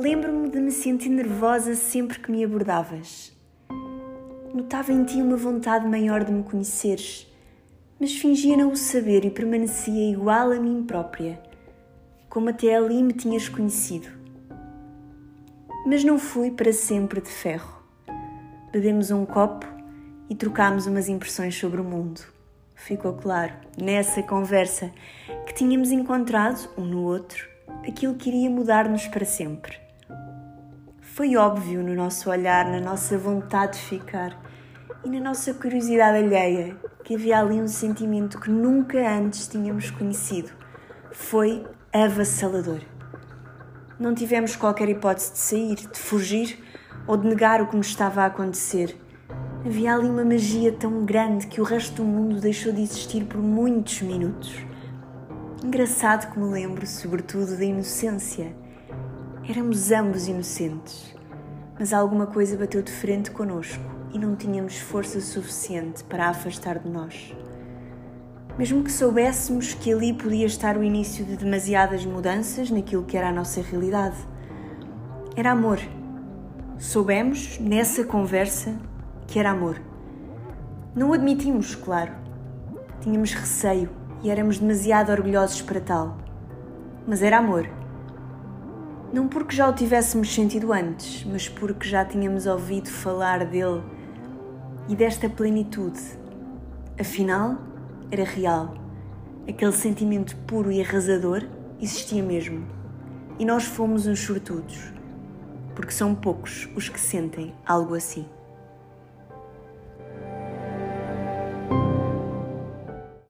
Lembro-me de me sentir nervosa sempre que me abordavas. Notava em ti uma vontade maior de me conheceres, mas fingia não o saber e permanecia igual a mim própria, como até ali me tinhas conhecido. Mas não fui para sempre de ferro. Bebemos um copo e trocámos umas impressões sobre o mundo. Ficou claro, nessa conversa, que tínhamos encontrado, um no outro, aquilo que iria mudar-nos para sempre. Foi óbvio no nosso olhar, na nossa vontade de ficar e na nossa curiosidade alheia que havia ali um sentimento que nunca antes tínhamos conhecido. Foi avassalador. Não tivemos qualquer hipótese de sair, de fugir ou de negar o que nos estava a acontecer Havia ali uma magia tão grande que o resto do mundo deixou de existir por muitos minutos. Engraçado que me lembro, sobretudo, da inocência. Éramos ambos inocentes, mas alguma coisa bateu de frente conosco e não tínhamos força suficiente para a afastar de nós. Mesmo que soubéssemos que ali podia estar o início de demasiadas mudanças naquilo que era a nossa realidade. Era amor. Soubemos, nessa conversa, que era amor. Não o admitimos, claro. Tínhamos receio e éramos demasiado orgulhosos para tal. Mas era amor. Não porque já o tivéssemos sentido antes, mas porque já tínhamos ouvido falar dele e desta plenitude. Afinal, era real. Aquele sentimento puro e arrasador existia mesmo. E nós fomos uns sortudos, porque são poucos os que sentem algo assim.